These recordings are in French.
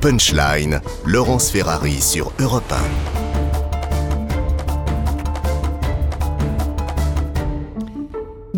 Punchline, Laurence Ferrari sur Europe 1.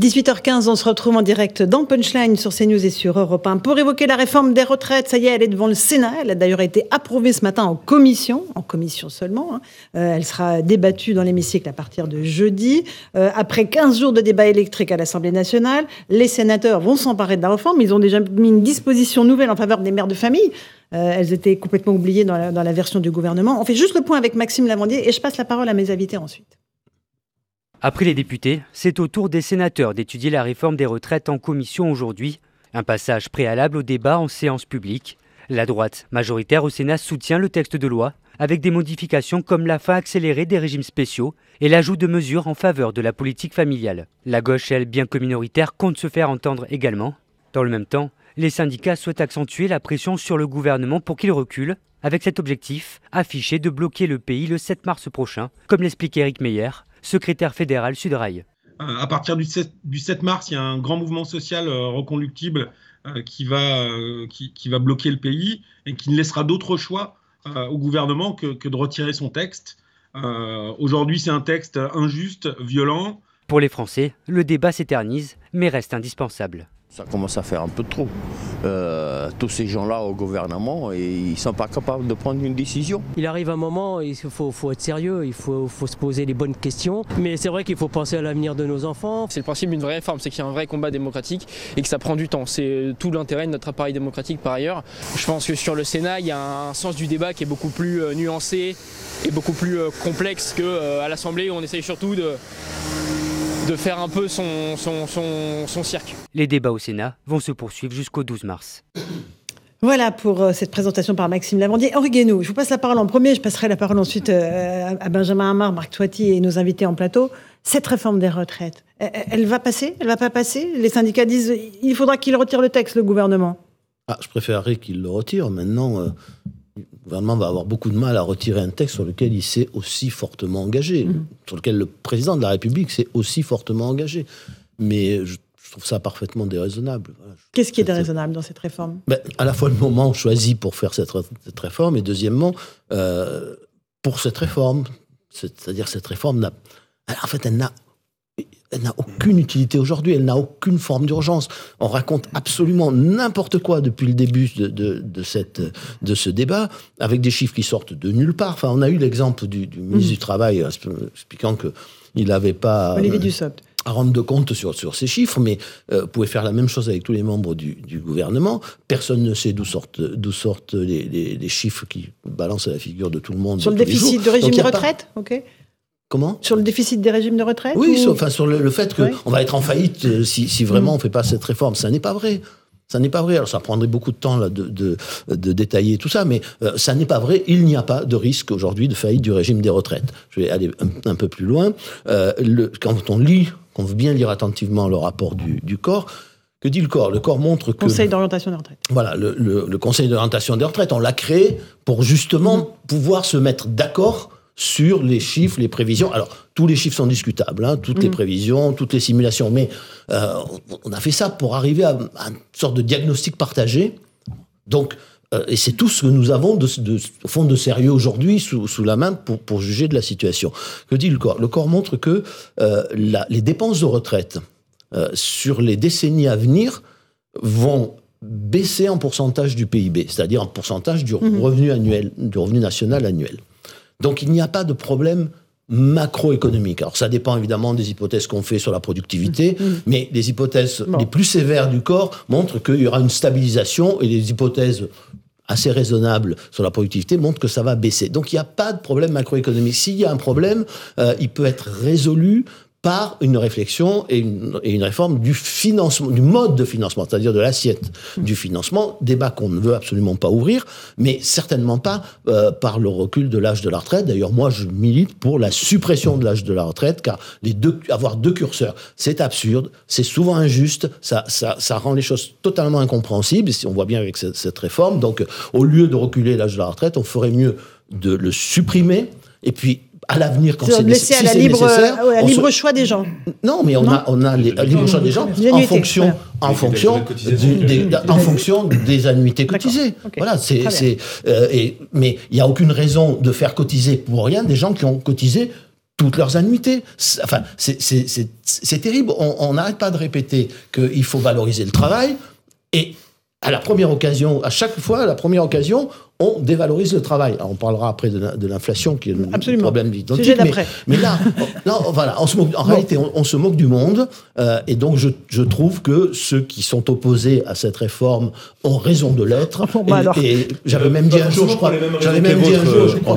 18h15, on se retrouve en direct dans Punchline sur CNews et sur Europe 1 pour évoquer la réforme des retraites. Ça y est, elle est devant le Sénat. Elle a d'ailleurs été approuvée ce matin en commission, en commission seulement. Hein. Euh, elle sera débattue dans l'hémicycle à partir de jeudi. Euh, après 15 jours de débat électrique à l'Assemblée nationale, les sénateurs vont s'emparer de la réforme. Ils ont déjà mis une disposition nouvelle en faveur des mères de famille. Euh, elles étaient complètement oubliées dans la, dans la version du gouvernement. On fait juste le point avec Maxime Lavandier et je passe la parole à mes invités ensuite. Après les députés, c'est au tour des sénateurs d'étudier la réforme des retraites en commission aujourd'hui. Un passage préalable au débat en séance publique. La droite, majoritaire au Sénat, soutient le texte de loi, avec des modifications comme la fin accélérée des régimes spéciaux et l'ajout de mesures en faveur de la politique familiale. La gauche, elle, bien que minoritaire, compte se faire entendre également. Dans le même temps, les syndicats souhaitent accentuer la pression sur le gouvernement pour qu'il recule, avec cet objectif affiché de bloquer le pays le 7 mars prochain, comme l'explique Eric Meyer, secrétaire fédéral Sudrail. Euh, à partir du 7, mars, il y a un grand mouvement social euh, reconductible euh, qui, va, qui, va bloquer le pays et qui ne laissera d'autre choix au gouvernement que, que, de retirer son texte. Aujourd'hui, c'est un texte injuste, violent. Pour les Français, le débat s'éternise, mais reste indispensable. Ça commence à faire un peu trop. Euh, tous ces gens-là au gouvernement, et ils ne sont pas capables de prendre une décision. Il arrive un moment, il faut, faut être sérieux, il faut, faut, se poser les bonnes questions. Mais c'est vrai qu'il faut penser à l'avenir de nos enfants. C'est le principe d'une vraie réforme, c'est qu'il y a un vrai combat démocratique et que ça prend du temps. C'est tout l'intérêt de notre appareil démocratique par ailleurs. Je pense que sur le Sénat, il y a un sens du débat qui est beaucoup plus euh, nuancé et beaucoup plus euh, complexe qu'à l'Assemblée où on essaye surtout de de faire un peu son, son, son, cirque. Les débats au Sénat vont se poursuivre jusqu'au 12 mars. Voilà pour euh, cette présentation par Maxime Lavandier. Henri Guénaud, je vous passe la parole en premier, je passerai la parole ensuite euh, à Benjamin Hamar, Marc Toiti et nos invités en plateau. Cette réforme des retraites, elle va passer? Elle va pas passer? Les syndicats disent il faudra qu'il retire le texte, le gouvernement. Ah, je préférerais qu'il le retire. Maintenant, euh, gouvernement va avoir beaucoup de mal à retirer un texte sur lequel il s'est aussi fortement engagé, mhm. sur lequel le président de la République s'est aussi fortement engagé. Mais je, trouve ça parfaitement déraisonnable. Qu'est-ce qui est déraisonnable dans cette réforme? Ben, À la fois le moment choisi pour faire cette, réforme, et deuxièmement, euh, pour cette réforme. C'est-à-dire cette réforme n'a... En fait, elle n'a elle n'a aucune utilité aujourd'hui, elle n'a aucune forme d'urgence. On raconte absolument n'importe quoi depuis le début de, de, cette, de ce débat, avec des chiffres qui sortent de nulle part. Enfin, on a eu l'exemple du, ministre du Travail expliquant qu'il n'avait pas euh, à rendre de compte sur, sur ces chiffres, mais euh, vous pouvez faire la même chose avec tous les membres du, gouvernement. Personne ne sait d'où sortent, d'où sortent les, les, chiffres qui balancent à la figure de tout le monde. Sur le déficit de régime de retraite ok Comment Sur le déficit des régimes de retraite Oui, sur, enfin, sur le, fait qu'on va être en faillite euh, si, si vraiment mm. on ne fait pas cette réforme. Ça n'est pas vrai. Ça n'est pas vrai. Alors ça prendrait beaucoup de temps là, de, de, de détailler tout ça, mais euh, ça n'est pas vrai. Il n'y a pas de risque aujourd'hui de faillite du régime des retraites. Je vais aller un, peu plus loin. Euh, le, quand on lit, qu'on veut bien lire attentivement le rapport du, du corps, que dit le corps? Le corps montre que... Conseil d'orientation des retraites. Voilà, le, le, Conseil d'orientation des retraites, on l'a créé pour justement mm. pouvoir se mettre d'accord sur les chiffres, les prévisions. Alors, tous les chiffres sont discutables, hein, toutes les mm. prévisions, toutes les simulations, mais euh, on a fait ça pour arriver à, une sorte de diagnostic partagé. Donc, euh, et c'est tout ce que nous avons de, au fond de sérieux aujourd'hui sous, la main pour, juger de la situation. Que dit le corps? Le corps montre que euh, les dépenses de retraite sur les décennies à venir vont baisser en pourcentage du PIB, c'est-à-dire en pourcentage du mm-hmm. revenu annuel, du revenu national annuel. Donc il n'y a pas de problème macroéconomique. Alors ça dépend évidemment des hypothèses qu'on fait sur la productivité, mmh. Mmh. mais les hypothèses les plus sévères du corps montrent qu'il y aura une stabilisation et les hypothèses assez raisonnables sur la productivité montrent que ça va baisser. Donc il n'y a pas de problème macroéconomique. S'il y a un problème, euh, il peut être résolu par une réflexion et une, réforme du financement, du mode de financement, c'est-à-dire de l'assiette du financement, débat qu'on ne veut absolument pas ouvrir, mais certainement pas euh, par le recul de l'âge de la retraite. D'ailleurs, moi, je milite pour la suppression de l'âge de la retraite, car les deux, avoir deux curseurs, c'est absurde, c'est souvent injuste, ça, ça, ça, rend les choses totalement incompréhensibles, si on voit bien avec cette, cette réforme. Donc, au lieu de reculer l'âge de la retraite, on ferait mieux de le supprimer, et puis à l'avenir, quand C'est c'est de laisser si à la c'est libre, nécessaire, euh, à on se- libre choix des gens. non, mais on Non a, on a les, le libre choix des gens en fonction, voilà. en fonction, du- des, en fonction des annuités cotisées. Voilà, c'est, euh, et, mais il n'y a aucune raison de faire cotiser pour rien des gens qui ont cotisé toutes leurs annuités. C'est- Enfin, c'est, c'est, c'est, c'est terrible. On on n'arrête pas de répéter qu'il faut valoriser le travail et à la première occasion, à chaque fois, à la première occasion, on dévalorise le travail. Alors, on parlera après de la- de l'inflation, qui est un Absolument. problème identique. Sujet mais- d'après. mais là, non, voilà, on se moque- en réalité, on, on se moque du monde, euh, et donc je, je trouve que ceux qui sont opposés à cette réforme ont raison de l'être. Bon, bah et alors. et j'avais même dit un jour, je crois, j'avais même dit un jour, je crois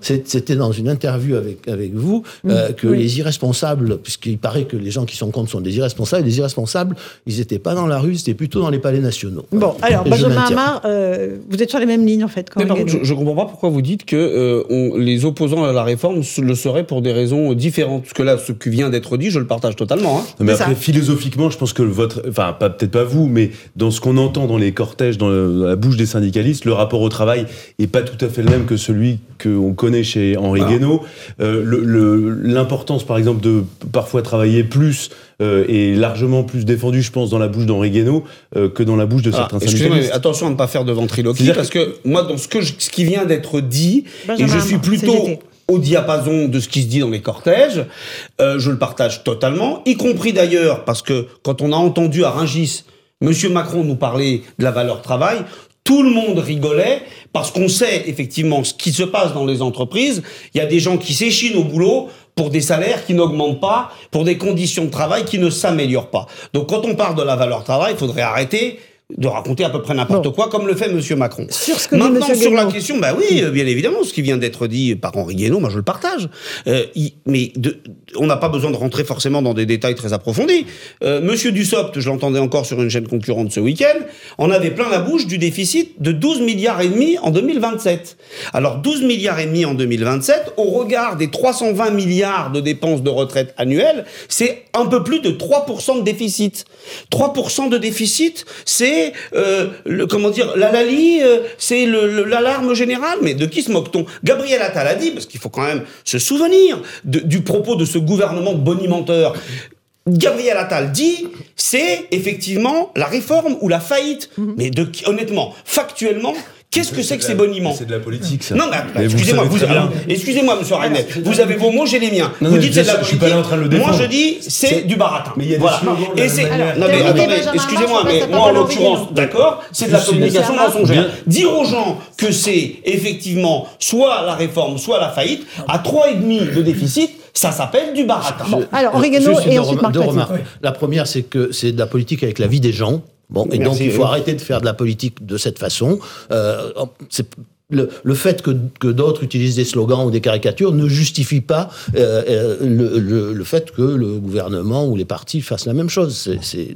c'était dans, une interview avec, avec vous, euh, que Mm. oui. les irresponsables, puisqu'il paraît que les gens qui sont contre sont des irresponsables, les irresponsables, ils n'étaient pas dans la rue, c'était plutôt dans les palais nationaux. Bon, alors, Benjamin. Hamar, euh, vous êtes sur les mêmes lignes, en fait. quand Mais par contre, Guénaud. je, je comprends pas pourquoi vous dites que euh, on- les opposants à la réforme le seraient pour des raisons différentes. Parce que là, ce qui vient d'être dit, je le partage totalement. hein. Non, mais après, ça. philosophiquement, je pense que votre, enfin, pas- peut-être pas vous, mais dans ce qu'on entend dans les cortèges, dans, le- dans la bouche des syndicalistes, le rapport au travail est pas tout à fait le même que celui qu'on connaît chez Henri. Guénaud. Euh, L'importance, par exemple, de parfois travailler plus euh, est largement plus défendue, je pense, dans la bouche d'Henri Guénaud euh, que dans la bouche de certains Ah, mais syndicalistes. attention à ne pas faire de ventriloquie, parce que moi, dans ce, que je- ce qui vient d'être dit, Benjamin et je suis plutôt au diapason de ce qui se dit dans les cortèges, euh, je le partage totalement, y compris d'ailleurs parce que quand on a entendu à Rungis Monsieur Macron nous parler de la valeur travail, tout le monde rigolait parce qu'on sait effectivement ce qui se passe dans les entreprises. Il y a des gens qui s'échinent au boulot pour des salaires qui n'augmentent pas, pour des conditions de travail qui ne s'améliorent pas. Donc quand on parle de la valeur travail, il faudrait arrêter de raconter à peu près n'importe Bon. quoi, comme le fait Monsieur Macron. Sur ce que dit Maintenant, sur la question, bah oui, euh, bien évidemment, ce qui vient d'être dit par Henri Guénaud, moi je le partage. Euh, il- mais de- on n'a pas besoin de rentrer forcément dans des détails très approfondis. Euh, Monsieur Dussopt, je l'entendais encore sur une chaîne concurrente ce week-end, en avait plein la bouche du déficit de 12 milliards et demi en 2027. Alors 12 milliards et demi en 2027, au regard des 320 milliards de dépenses de retraite annuelles, c'est un peu plus de 3% de déficit. 3% de déficit, c'est euh, le comment dire, la Lali, euh, c'est l'alarme générale. Mais de qui se moque-t-on? Gabriel Attal a dit, parce qu'il faut quand même se souvenir de- du propos de ce gouvernement bonimenteur. Gabriel Attal dit, c'est effectivement la réforme ou la faillite. Mais de qui- honnêtement, factuellement, qu'est-ce que c'est que ces boniments C'est de la politique, ça. non, mais excusez-moi, vous, excusez-moi, monsieur Reynet, vous avez vos mots, j'ai les miens. Non, vous non, dites c'est de la sûr, je suis politique. pas là en train de le Moi, je dis c'est du baratin. Mais il y a des Et c'est non mais attendez, excusez-moi, mais moi en l'occurrence, d'accord, c'est de la communication mensongère. Dire aux gens que c'est effectivement soit la réforme, soit la faillite, à trois et demi de déficit, ça s'appelle du baratin. Alors, Juste et deux ensuite Marc deux Platine. remarques. La première, c'est que c'est de la politique avec la vie des gens. Bon, et Merci, donc il faut arrêter de faire de la politique de cette façon. Euh, le, le fait que, que d'autres utilisent des slogans ou des caricatures ne justifie pas euh, euh, le, le- le fait que le gouvernement ou les partis fassent la même chose.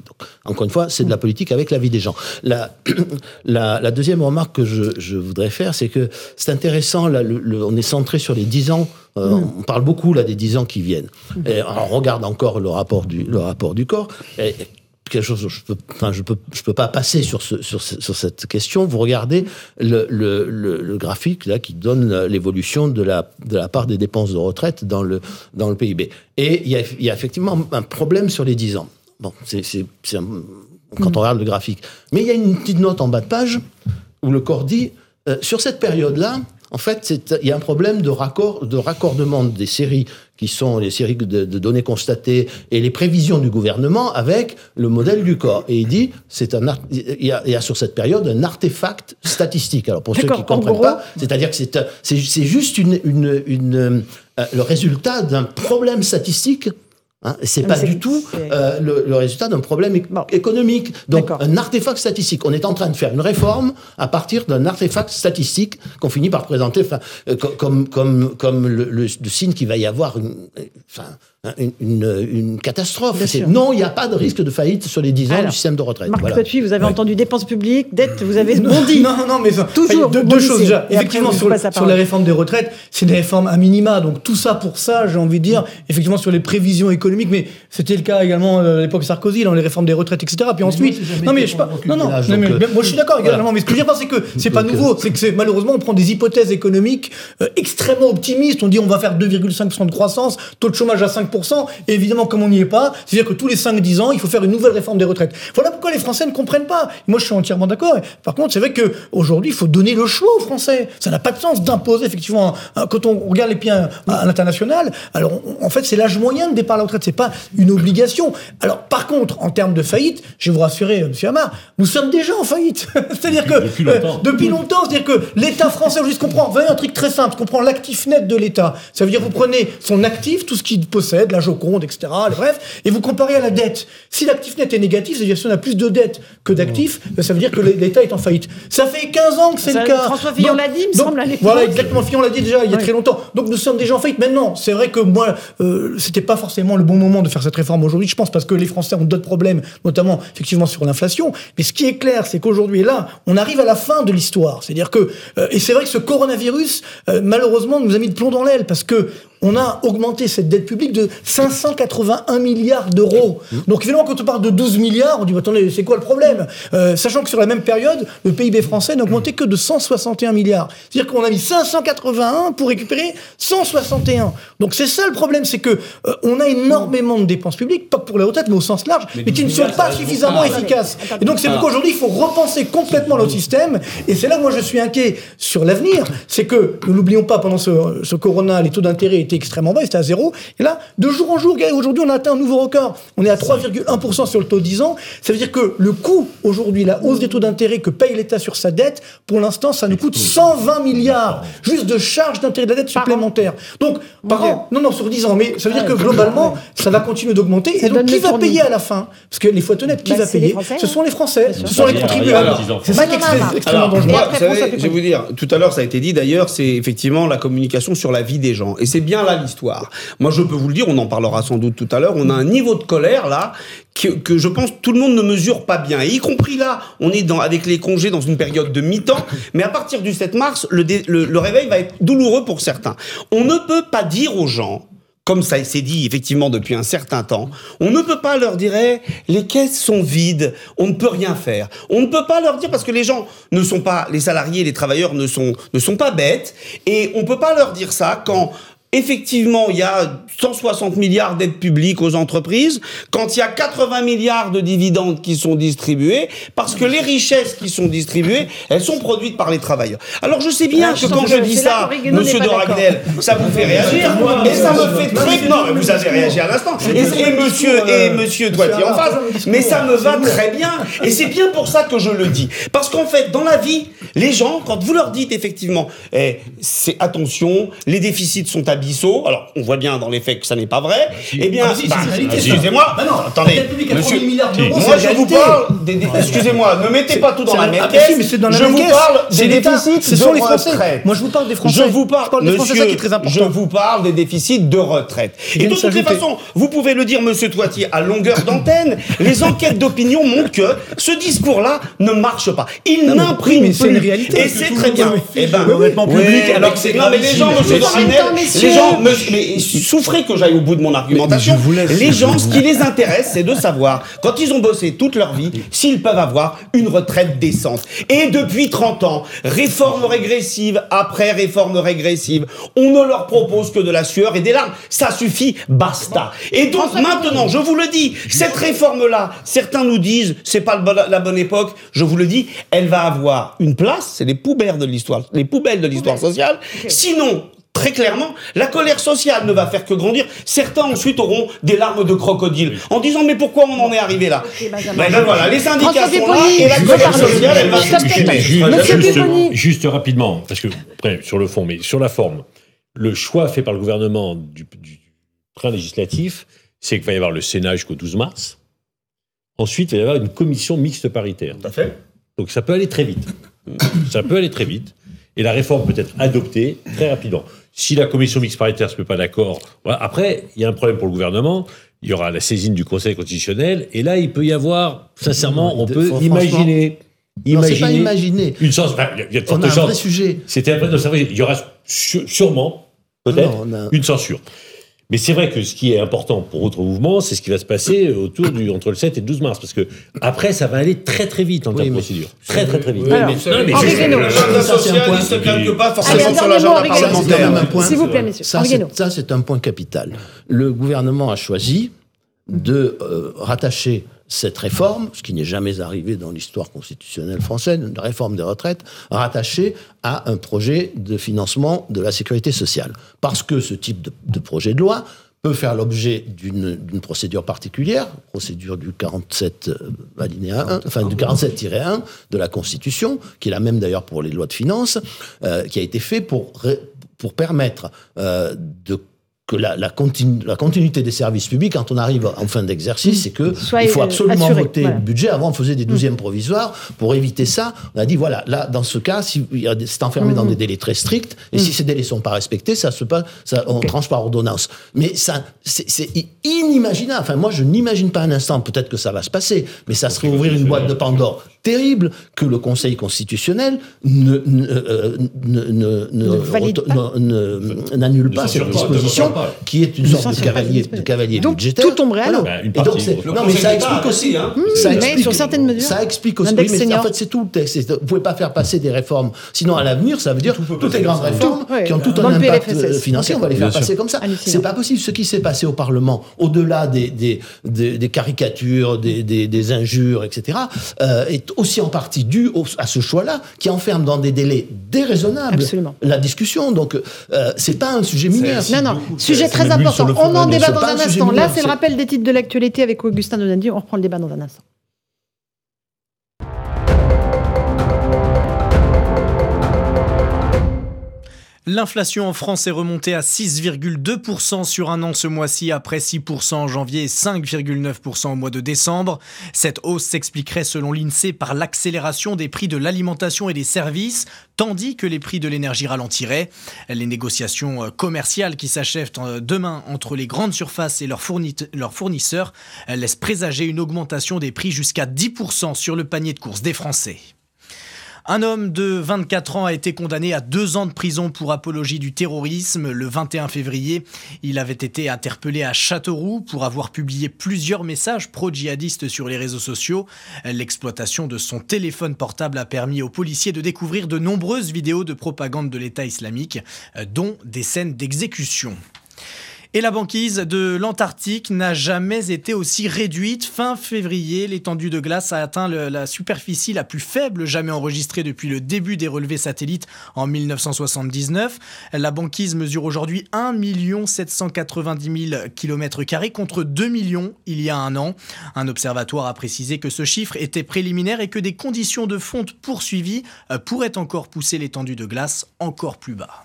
Donc, encore une fois, c'est de la politique avec la vie des gens. La, la, la deuxième remarque que je, je voudrais faire, c'est que c'est intéressant, là, le- le- on est centré sur les 10 ans euh, On parle beaucoup là des 10 ans qui viennent. Et, alors, on regarde encore le rapport du, le rapport du corps. Et quelque chose, je peux, enfin, je peux, je peux pas passer sur, ce, sur, ce- sur cette question. Vous regardez le, graphique là qui donne l'évolution de la, part des dépenses de retraite dans le, PIB. Et il y a, effectivement un problème sur les 10 ans. Bon, c'est, quand on regarde le graphique. Mais il y a une petite note en bas de page où le corps dit euh, sur cette période-là, en fait, il y a un problème de raccordement des séries qui sont les séries de, de données constatées et les prévisions du gouvernement avec le modèle du corps. Et il dit, c'est un, il y, a, il y a sur cette période un artefact statistique. Alors pour ceux qui en comprennent gros- pas, c'est-à-dire que c'est, c'est, c'est juste une, une, une, euh, le résultat d'un problème statistique. Hein, c'est Mais pas du tout euh, le, le résultat d'un problème Bon. économique. Donc un artefact statistique. On est en train de faire une réforme à partir d'un artefact statistique qu'on finit par présenter euh, co- comme, comme, comme le, le- le signe qu'il va y avoir une, euh, une, une, une catastrophe. Non, il n'y a pas de risque de faillite sur les 10 ans du système de retraite. Marc voilà. vous avez entendu dépenses publiques, dettes, vous avez bondi. Non, non, mais toujours deux, deux choses déjà. Effectivement, sur, sur les réformes des retraites, c'est des réformes à minima. Donc tout ça pour ça, j'ai envie de dire, effectivement sur les prévisions économiques, mais c'était le cas également euh, à l'époque Sarkozy, dans les réformes des retraites, etc. Puis ensuite, non mais je pas, non non, non mais, euh, moi je suis d'accord également. Mais ce que je veux dire, c'est que c'est pas nouveau, c'est que malheureusement on prend des hypothèses économiques euh, extrêmement optimistes. On dit on va faire 2,5% de croissance, taux de chômage à 5%, et évidemment comme on n'y est pas, c'est-à-dire que tous les 5-10 ans, il faut faire une nouvelle réforme des retraites. Voilà pourquoi les Français ne comprennent pas. Moi je suis entièrement d'accord. Par contre, c'est vrai que aujourd'hui il faut donner le choix aux Français. Ça n'a pas de sens d'imposer effectivement quand on regarde les pieds à l'international. Alors en fait c'est l'âge moyen de départ à la retraite, c'est pas une obligation. Alors par contre en termes de faillite, je vais vous rassurer, M. Amar, nous sommes déjà en faillite. c'est-à-dire que depuis longtemps, depuis longtemps c'est-à-dire que l'État français aujourd'hui se comprend. Vous voyez un truc très simple, comprend l'actif net de l'État. Ça veut dire vous prenez son actif, tout ce qu'il possède, la Joconde, etc. Bref, et vous comparez à la dette. Si l'actif net est négatif, c'est-à-dire si on a plus de dettes que d'actifs, ben, ça veut dire que l'État est en faillite. Ça fait 15 ans que c'est le cas. François Fillon l'a dit, il me semble, à Voilà, exactement. Fillon l'a dit déjà il y a très longtemps. Donc nous sommes déjà en faillite. Maintenant, c'est vrai que moi, euh, c'était pas forcément le bon moment de faire cette réforme aujourd'hui. Je pense parce que les Français ont d'autres problèmes, notamment effectivement sur l'inflation. Mais ce qui est clair, c'est qu'aujourd'hui, là, on arrive à la fin de l'histoire. C'est-à-dire que, euh, et c'est vrai que ce coronavirus, euh, malheureusement, nous a mis de plomb dans l'aile parce que on a augmenté cette dette publique de 581 milliards d'euros. Donc évidemment, quand on parle de 12 milliards, on dit, attendez, c'est quoi le problème? Euh, Sachant que sur la même période, le PIB français n'a augmenté que de 161 milliards. C'est-à-dire qu'on a mis 581 pour récupérer 161. Donc c'est ça le problème, c'est que euh, on a énormément de dépenses publiques, pas pour les retraites, mais au sens large, mais, qui ne sont pas suffisamment efficaces. Et donc c'est pourquoi aujourd'hui, il faut repenser complètement notre système. Et c'est là où moi je suis inquiet sur l'avenir. C'est que, ne l'oublions pas, pendant ce, ce corona, les taux d'intérêt extrêmement bas, c'était à zéro. Et là, de jour en jour, aujourd'hui, on a atteint un nouveau record. On est à 3,1% sur le taux de 10 ans. Ça veut dire que le coût, aujourd'hui, la hausse des taux d'intérêt que paye l'État sur sa dette, pour l'instant, ça nous coûte 120 milliards juste de charges d'intérêt de la dette supplémentaire. Donc, par an, non, non, sur 10 ans. Mais ça veut dire que globalement, ça va continuer d'augmenter. Et donc, qui va payer à la fin? Parce que les faut être honnête, qui bah, va payer Ce sont les Français, ce sont les contribuables. C'est ça qui est extrêmement dangereux. Je vais vous dire, tout à l'heure, ça a été dit d'ailleurs, c'est effectivement la communication sur la vie des gens. Et c'est bien là l'histoire. Moi, je peux vous le dire, on en parlera sans doute tout à l'heure, on a un niveau de colère là que, je pense tout le monde ne mesure pas bien. Y compris là, on est dans, avec les congés dans une période de mi-temps, mais à partir du 7 mars, le, le réveil va être douloureux pour certains. On ne peut pas dire aux gens comme ça s'est dit effectivement depuis un certain temps, on ne peut pas leur dire eh, les caisses sont vides, on ne peut rien faire. On ne peut pas leur dire parce que les gens ne sont pas les salariés, les travailleurs ne sont ne sont pas bêtes et on peut pas leur dire ça quand effectivement, il y a 160 milliards d'aides publiques aux entreprises, quand il y a 80 milliards de dividendes qui sont distribués, parce que les richesses qui sont distribuées, elles sont produites par les travailleurs. Alors je sais bien que quand je dis ça, monsieur de Ragnel, ça vous fait réagir, et ça me fait très... Non, vous avez réagi à l'instant. Et, monsieur, et monsieur Doitier en face, mais ça me va très bien. Et c'est bien pour ça que je le dis. Parce qu'en fait, dans la vie, les gens, quand vous leur dites effectivement, eh, c'est attention, les déficits sont à alors on voit bien dans les faits que ça n'est pas vrai, eh bien, ah, bah, excusez-moi, bah non, attendez, monsieur, moi je vous parle, excusez-moi, ne mettez pas tout dans la même caisse, je vous parle des déficits de retraite. Moi je vous parle des Français, je vous parle, monsieur, je vous parle des déficits de retraite. Et de toutes les façons, vous pouvez le dire, monsieur Toitier, à longueur d'antenne, les enquêtes d'opinion montrent que ce discours-là ne marche pas. Il n'imprime plus. Et c'est très bien. Eh ben, public, alors que c'est grave. les gens, monsieur les gens, mais souffrez que j'aille au bout de mon argumentation. les gens, ce qui les intéresse, c'est de savoir, quand ils ont bossé toute leur vie, s'ils peuvent avoir une retraite décente. Et depuis 30 ans, réforme régressive après réforme régressive, on ne leur propose que de la sueur et des larmes. Ça suffit, basta. Et donc maintenant, je vous le dis, cette réforme-là, certains nous disent, c'est pas la bonne époque. Je vous le dis, elle va avoir une place. C'est les poubelles de l'histoire, les poubelles de l'histoire sociale. Sinon, très clairement, la colère sociale ne va faire que grandir. Certains ensuite auront des larmes de crocodile en disant mais pourquoi on en est arrivé là ben, voilà, les syndicats sont là et la colère sociale elle va juste, juste, rapidement, parce que sur le fond, mais sur la forme, le choix fait par le gouvernement du, train législatif, c'est qu'il va y avoir le Sénat jusqu'au 12 mars. Ensuite, il va y avoir une commission mixte paritaire. Tout à fait. Donc ça peut aller très vite. ça peut aller très vite. Et la réforme peut être adoptée très rapidement. Si la commission mixte paritaire se met pas d'accord, voilà. après, il y a un problème pour le gouvernement. Il y aura la saisine du Conseil constitutionnel. Et là, il peut y avoir, sincèrement, on peut franchement, imaginer. Non, c'est pas imaginer. Une chance. enfin, Il y a- de fortes a un chances. vrai sujet. C'était un vrai- Il y aura sûrement, peut-être, une censure. Mais c'est vrai que ce qui est important pour votre mouvement, c'est ce qui va se passer autour du entre le 7 et le 12 mars, parce que après, ça va aller très très vite en termes de procédure, très très très vite. Oui, mais- Non, mais. L'agenda social, calque pas forcément sur l'agenda parlementaire. S'il vous plaît, messieurs. Ça, c'est un point capital. Le gouvernement a choisi de euh, rattacher cette réforme, ce qui n'est jamais arrivé dans l'histoire constitutionnelle française, une réforme des retraites, rattachée à un projet de financement de la sécurité sociale. Parce que ce type de, de projet de loi peut faire l'objet d'une procédure particulière, procédure du 47 euh, alinéa 1, enfin du 47-1 de la Constitution, qui est la même d'ailleurs pour les lois de finances, euh, qui a été fait pour, pour permettre euh, de que la, la, continu- la continuité des services publics, quand on arrive en fin d'exercice, c'est que il faut absolument assuré, voter voilà. le budget. Avant, on faisait des douzièmes provisoires. Pour éviter ça, on a dit, voilà, là, dans ce cas, si il y a des- c'est enfermé dans des délais très stricts, et si ces délais sont pas respectés, ça se passe, ça, on tranche par ordonnance. Mais ça, c'est inimaginable. Enfin, moi, je n'imagine pas un instant, peut-être que ça va se passer, mais ça serait ouvrir une boîte de Pandore terrible que le Conseil constitutionnel ne, ne, euh, ne, ne- ne- ne- ne- n'annule pas cette disposition. Qui est une Ne sorte de cavalier, de cavalier Donc, budgétaire. tout tomberait à l'eau. Bah, une Et donc, non, mais ça explique aussi. hein. Ça Mais explique, sur certaines mesures. Ça explique aussi. Oui, mais senior. en fait, c'est tout le texte. Vous pouvez pas faire passer des réformes. Sinon, à l'avenir, ça veut dire toutes les grandes réformes qui ont tout un le impact PLFSS. financier, on va les Bien faire sûr. passer comme ça. C'est pas possible. Ce qui s'est passé au Parlement, au-delà des, des, des, des caricatures, des, des, des injures, etc., euh, est aussi en partie dû au- à ce choix-là qui enferme dans des délais déraisonnables Absolument. la discussion. Donc, euh, c'est pas un sujet mineur. Non, non. Sujet C'est très important. On en débat dans un sujet instant. Là, c'est le rappel des titres de l'actualité avec Augustin Donadi. On reprend le débat dans un instant. L'inflation en France est remontée à 6,2% sur un an ce mois-ci, après 6% en janvier et 5,9% au mois de décembre. Cette hausse s'expliquerait selon l'INSEE par l'accélération des prix de l'alimentation et des services, tandis que les prix de l'énergie ralentiraient. Les négociations euh, commerciales qui s'achèvent euh, demain entre les grandes surfaces et leurs, fournisseurs euh, laissent présager une augmentation des prix jusqu'à 10% sur le panier de courses des Français. Un homme de 24 ans a été condamné à deux ans de prison pour apologie du terrorisme. Le 21 février, il avait été interpellé à Châteauroux pour avoir publié plusieurs messages pro-djihadistes sur les réseaux sociaux. L'exploitation de son téléphone portable a permis aux policiers de découvrir de nombreuses vidéos de propagande de l'État islamique, dont des scènes d'exécution. Et la banquise de l'Antarctique n'a jamais été aussi réduite. Fin février, l'étendue de glace a atteint la superficie la plus faible jamais enregistrée depuis le début des relevés satellites en 1979. La banquise mesure aujourd'hui 1 790 000 km contre 2 millions il y a un an. Un observatoire a précisé que ce chiffre était préliminaire et que des conditions de fonte poursuivies euh, pourraient encore pousser l'étendue de glace encore plus bas.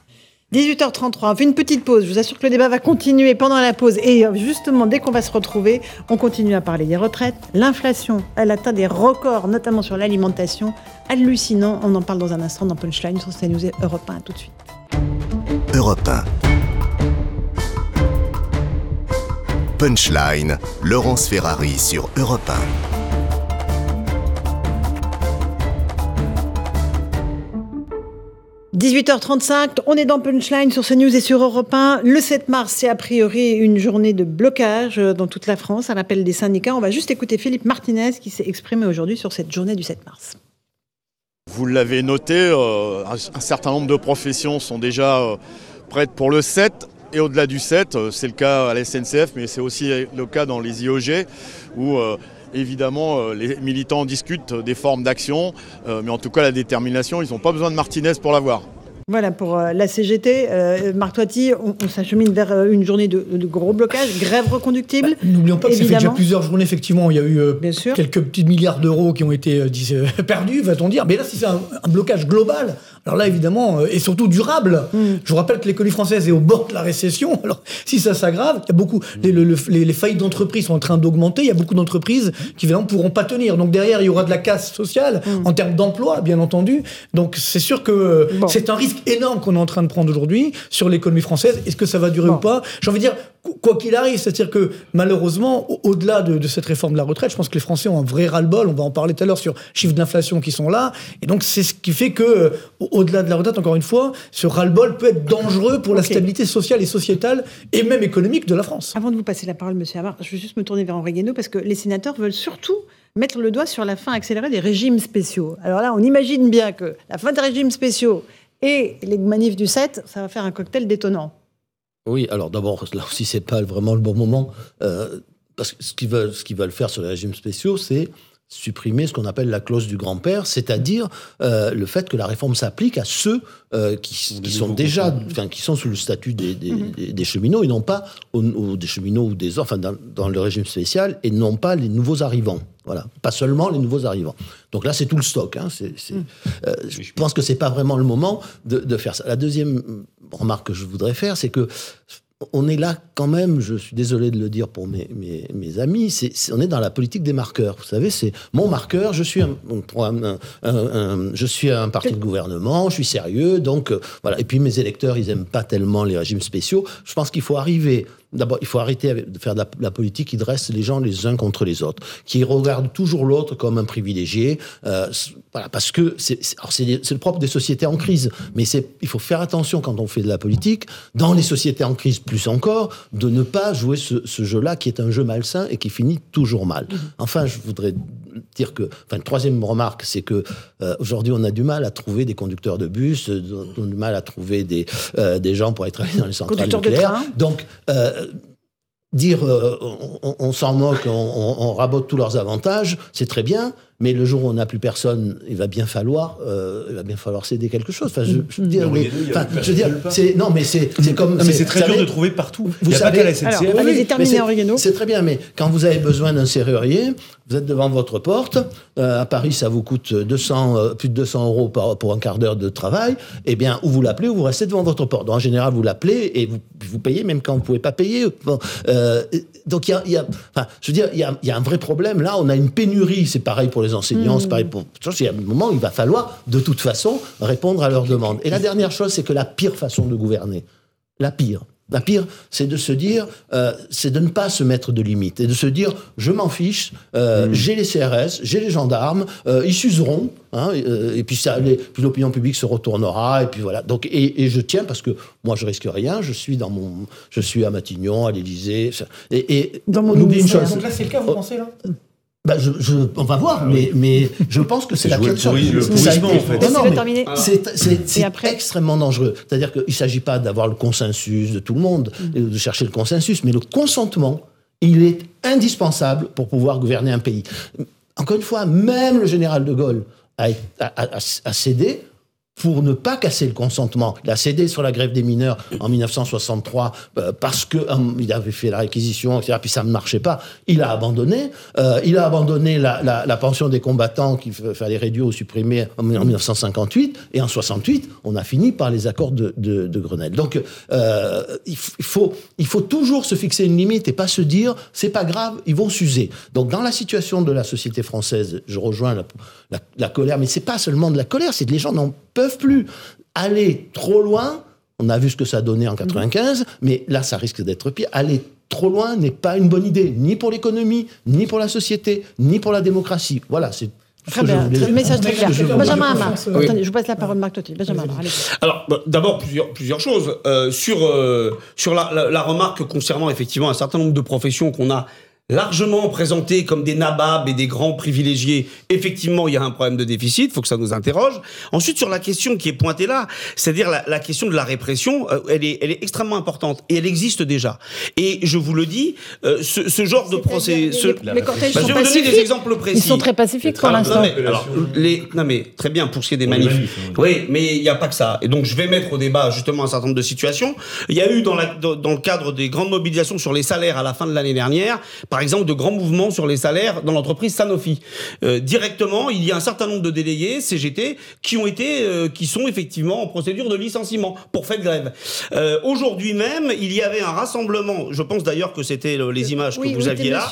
18h33, on fait une petite pause. Je vous assure que le débat va continuer pendant la pause. Et euh, justement, dès qu'on va se retrouver, on continue à parler des retraites. L'inflation, elle atteint des records, notamment sur l'alimentation. Hallucinant. On en parle dans un instant dans Punchline sur CNews Europe 1. À tout de suite. Europe 1. Punchline, Laurence Ferrari sur Europe 1. 18h35, on est dans Punchline sur CNews et sur Europe 1. Le 7 mars, c'est a priori une journée de blocage euh, dans toute la France à l'appel des syndicats. On va juste écouter Philippe Martinez qui s'est exprimé aujourd'hui sur cette journée du 7 mars. Vous l'avez noté, euh, un, certain nombre de professions sont déjà euh, prêtes pour le 7 et au-delà du 7. euh, c'est le cas à la SNCF, mais c'est aussi le cas dans les IOG où évidemment euh, les militants discutent des formes d'action, euh, mais en tout cas la détermination, ils n'ont pas besoin de Martinez pour l'avoir. Voilà pour euh, la CGT. Euh, Marc Toiti, on, on s'achemine vers une journée de, de gros blocage, grève reconductible. N'oublions pas que ça fait déjà Évidemment. plusieurs journées, effectivement. Il y a eu euh, Bien sûr. quelques petits milliards d'euros qui ont été euh, perdus, va-t-on dire. Mais là, si c'est un, un blocage global, Alors là, évidemment, euh, et surtout durable. Je vous rappelle que l'économie française est au bord de la récession. Alors, si ça s'aggrave, il y a beaucoup, les, le- le- les, les faillites d'entreprises sont en train d'augmenter. Il y a beaucoup d'entreprises qui, évidemment, pourront pas tenir. Donc derrière, il y aura de la casse sociale en termes d'emploi, bien entendu. Donc c'est sûr que euh, c'est un risque énorme qu'on est en train de prendre aujourd'hui sur l'économie française. Est-ce que ça va durer ou pas? J'ai envie de dire, quoi qu'il arrive, c'est-à-dire que malheureusement, au- au-delà de, de cette réforme de la retraite, je pense que les Français ont un vrai ras-le-bol. On va en parler tout à l'heure sur chiffres d'inflation qui sont là. Et donc c'est ce qui fait que, euh, au- au-delà de la retraite, encore une fois, ce ras-le-bol peut être dangereux pour la stabilité sociale et sociétale et même économique de la France. Avant de vous passer la parole, monsieur Amar, je vais juste me tourner vers Henri Guénaud parce que les sénateurs veulent surtout mettre le doigt sur la fin accélérée des régimes spéciaux. Alors là, on imagine bien que la fin des régimes spéciaux et les manifs du 7, ça va faire un cocktail détonnant. Oui, alors d'abord, là aussi, c'est pas vraiment le bon moment. euh, parce que ce qu'ils veulent, ce veulent faire sur les régimes spéciaux, c'est supprimer ce qu'on appelle la clause du grand-père, c'est-à-dire euh, le fait que la réforme s'applique à ceux euh, qui, qui sont déjà, enfin, qui sont sous le statut des, des- des- des cheminots et non pas aux, aux- des cheminots ou des enfin dans, dans le régime spécial et non pas les nouveaux arrivants. Voilà, pas seulement les nouveaux arrivants. Donc là, c'est tout le stock. hein, c'est- c'est- euh, je pense que c'est pas vraiment le moment de, de faire ça. La deuxième remarque que je voudrais faire, c'est que on est là quand même, je suis désolé de le dire pour mes, amis, on est dans la politique des marqueurs. Vous savez, c'est mon marqueur, je suis un, je suis un parti de gouvernement, je suis sérieux, donc euh, voilà. Et puis mes électeurs, ils aiment pas tellement les régimes spéciaux. Je pense qu'il faut arriver. D'abord, il faut arrêter de faire de la, la politique qui dresse les gens les uns contre les autres, qui regarde toujours l'autre comme un privilégié. euh, voilà, parce que c'est, le propre des sociétés en crise. Mais il faut faire attention quand on fait de la politique, dans les sociétés en crise plus encore, de ne pas jouer ce, ce jeu-là qui est un jeu malsain et qui finit toujours mal. Enfin, je voudrais dire que, enfin, troisième remarque, c'est que euh, aujourd'hui, on a du mal à trouver des conducteurs de bus, euh, on a du mal à trouver des, euh, des gens pour aller travailler dans les centrales nucléaires. Donc, euh, dire euh, on, s'en moque, on rabote tous leurs avantages, c'est très bien, mais le jour où on n'a plus personne, il va bien falloir, euh, il va bien falloir céder quelque chose. Enfin, je, je veux dire, Mais mais- je veux dire, c'est non, mais c'est c'est comme Non, mais c'est très dur savez, de trouver partout. Vous Il y a pas savez, qu'à la SNCF. Alors, oui, mais c'est- très bien, mais quand vous avez besoin d'un serrurier, vous êtes devant votre porte. euh, à Paris, ça vous coûte 200, euh, plus de 200 euros par- pour un quart d'heure de travail. Eh bien, ou vous l'appelez ou vous restez devant votre porte. Donc, en général, vous l'appelez et vous, vous payez même quand vous pouvez pas payer. Bon, euh, donc, il y a, il y a- enfin, je veux dire, il y a, il y a un vrai problème. Là, on a une pénurie. C'est pareil pour les enseignants, c'est pareil pour. Il y a un moment, il va falloir, de toute façon, répondre à leurs demandes. Et la dernière chose, c'est que la pire façon de gouverner, la pire. La pire, c'est de se dire, euh, c'est de ne pas se mettre de limites et de se dire, je m'en fiche, euh, j'ai les CRS, j'ai les gendarmes, euh, ils s'useront, hein, euh, et puis ça, les- puis l'opinion publique se retournera, et puis voilà. Donc, et, et je tiens parce que moi, je risque rien, je suis dans mon, je suis à Matignon, à l'Élysée, et, et Dans mon on oublie une chose. Donc là, c'est le cas, vous pensez là? Bah, je, je- on va voir, mais, mais je pense que c'est la jouer le pire pourri- le chose. Ça a pourrissement, été- en fait. Non, Laissez-le non, mais terminer. C'est après extrêmement dangereux. C'est-à-dire qu'il ne s'agit pas d'avoir le consensus de tout le monde, et de chercher le consensus, mais le consentement, il est indispensable pour pouvoir gouverner un pays. Encore une fois, même le général de Gaulle a, a- a- a cédé pour ne pas casser le consentement. Il a cédé sur la grève des mineurs en 1963 euh, parce que euh, il avait fait la réquisition, etc. Puis ça ne marchait pas. Il a abandonné. Euh, il a abandonné la, la- la pension des combattants qu'il fa- fallait réduire ou supprimer en, en 1958. Et en 68, on a fini par les accords de, de- de Grenelle. Donc euh, il, faut, il faut toujours se fixer une limite et pas se dire c'est pas grave, ils vont s'user. Donc dans la situation de la société française, je rejoins la, la- colère, mais c'est pas seulement de la colère, c'est que les gens n'en peuvent plus. Aller trop loin, on a vu ce que ça donnait en 95, mais là ça risque d'être pire. Aller trop loin n'est pas une bonne idée, ni pour l'économie, ni pour la société, ni pour la démocratie. Voilà, c'est Très bien, le message très clair. Benjamin. Hamar, Oui. attendez, je vous passe la parole, Marc Totti. Benjamin Hamar, allez Alors, bah, d'abord, plusieurs, plusieurs choses. Euh, sur euh, sur la, la- la remarque concernant effectivement un certain nombre de professions qu'on a largement présentées comme des nababs et des grands privilégiés, effectivement, il y a un problème de déficit, il faut que ça nous interroge. Ensuite, sur la question qui est pointée là, c'est-à-dire la, la question de la répression, euh, elle, est, elle est extrêmement importante et elle existe déjà. Et je vous le dis, euh, ce, ce genre de procès... ce- Les, les cortèges Bah, sont je vais vous donner des exemples précis. Ils sont très pacifiques pour l'instant. non, mais, alors, les, non mais très bien pour ce qui est des manifs. manifs, hein, oui, mais il n'y a pas que ça. Et donc je vais mettre au débat justement un certain nombre de situations. Il y a eu dans, la, dans, dans le cadre des grandes mobilisations sur les salaires à la fin de l'année dernière, par par exemple, de grands mouvements sur les salaires dans l'entreprise Sanofi. Euh, directement, il y a un certain nombre de délégués CGT qui ont été, euh, qui sont effectivement en procédure de licenciement pour fait de grève. Euh, Aujourd'hui même, il y avait un rassemblement. Je pense d'ailleurs que c'était le- les images Oui, que vous aviez là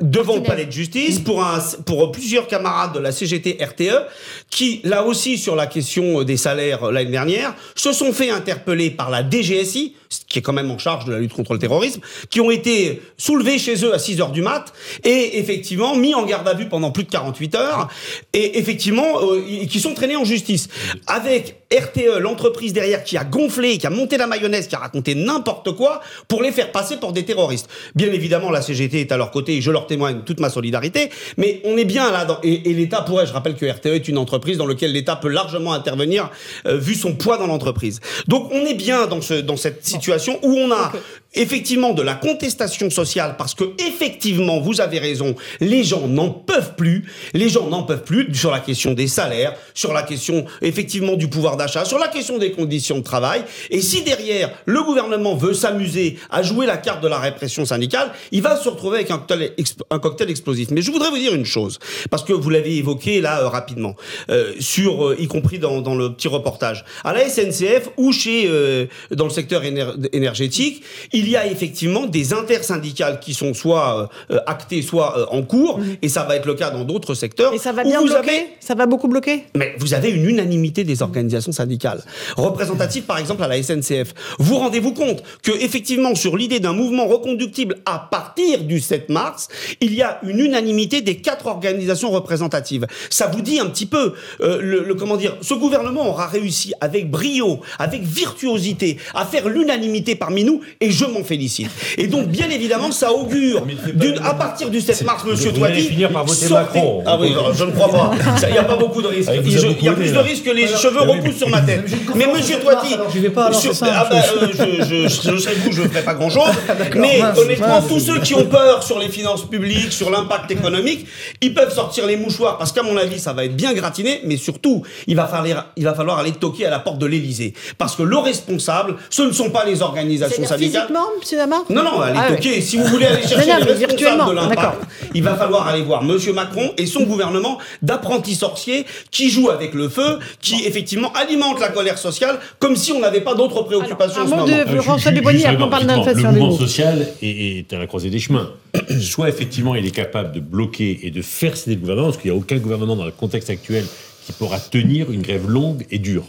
devant le palais de justice pour, un, pour plusieurs camarades de la CGT RTE qui, là aussi, sur la question des salaires l'année dernière, se sont fait interpeller par la DGSI, qui est quand même en charge de la lutte contre le terrorisme, qui ont été soulevés chez eux à 6 heures du mat et effectivement mis en garde à vue pendant plus de 48 heures et effectivement euh, qui sont traînés en justice avec RTE, l'entreprise derrière qui a gonflé, qui a monté la mayonnaise, qui a raconté n'importe quoi pour les faire passer pour des terroristes. Bien évidemment, la CGT est à leur côté et je leur témoigne toute ma solidarité, mais on est bien là dans, et, l'État pourrait, je rappelle que RTE est une entreprise dans laquelle l'État peut largement intervenir euh, vu son poids dans l'entreprise. Donc on est bien dans cette situation où on a effectivement de la contestation sociale parce que effectivement, vous avez raison, les gens n'en peuvent plus, les gens n'en peuvent plus sur la question des salaires, sur la question effectivement du pouvoir d'achat, sur la question des conditions de travail. Et si derrière le gouvernement veut s'amuser à jouer la carte de la répression syndicale, il va se retrouver avec un cocktail, un cocktail explosif. Mais je voudrais vous dire une chose, parce que vous l'avez évoqué là euh, rapidement, euh, sur euh, y compris dans, dans le petit reportage, à la SNCF ou chez euh, dans le secteur éner- énergétique, y a effectivement des intersyndicales qui sont soit euh, actées, soit euh, en cours, et ça va être le cas dans d'autres secteurs. Et ça va bien vous bloquer avez? Ça va beaucoup bloquer? Mais vous avez une unanimité des organisations syndicales, représentatives par exemple à la SNCF. Vous rendez-vous compte que effectivement sur l'idée d'un mouvement reconductible à partir du 7 mars, il y a une unanimité des quatre organisations représentatives. Ça vous dit un petit peu euh, le, le- comment dire Ce gouvernement aura réussi avec brio, avec virtuosité, à faire l'unanimité parmi nous, et je m'en félicite. Et donc bien évidemment, ça augure d'une- à partir du 7 mars, Monsieur Toiti. finir par voter sortez- Macron. Ah oui, je ne crois pas. Il n'y a pas beaucoup de risques. Ah, il je- y a plus de risques que les Alors, cheveux oui, repoussent sur ma tête. Mais Monsieur Toiti, j'y vais pas, ah bah, je- euh, je, je, je, je serais vous, je ne ferais pas grand-chose. Mais honnêtement, tous ceux qui ont peur sur les finances publiques, sur l'impact économique, ils peuvent sortir les mouchoirs parce qu'à mon avis, ça va être bien gratiné. Mais surtout, il va falloir, il va falloir aller toquer à la porte de l'Élysée parce que le responsable, ce ne sont pas les organisations syndicales. Monsieur Non, non, allez Ah ouais. toquer. Si vous voulez aller chercher Non, non, les responsables de l'impact, il va falloir aller voir Monsieur Macron et son gouvernement d'apprentis sorciers qui jouent avec le feu, qui effectivement alimentent la colère sociale comme si on n'avait pas d'autres préoccupations en ce mot moment. de François après on parle d'inflation Le mouvement social est, est à la croisée des chemins. Soit effectivement il est capable de bloquer et de faire céder le gouvernement, parce qu'il n'y a aucun gouvernement dans le contexte actuel qui pourra tenir une grève longue et dure.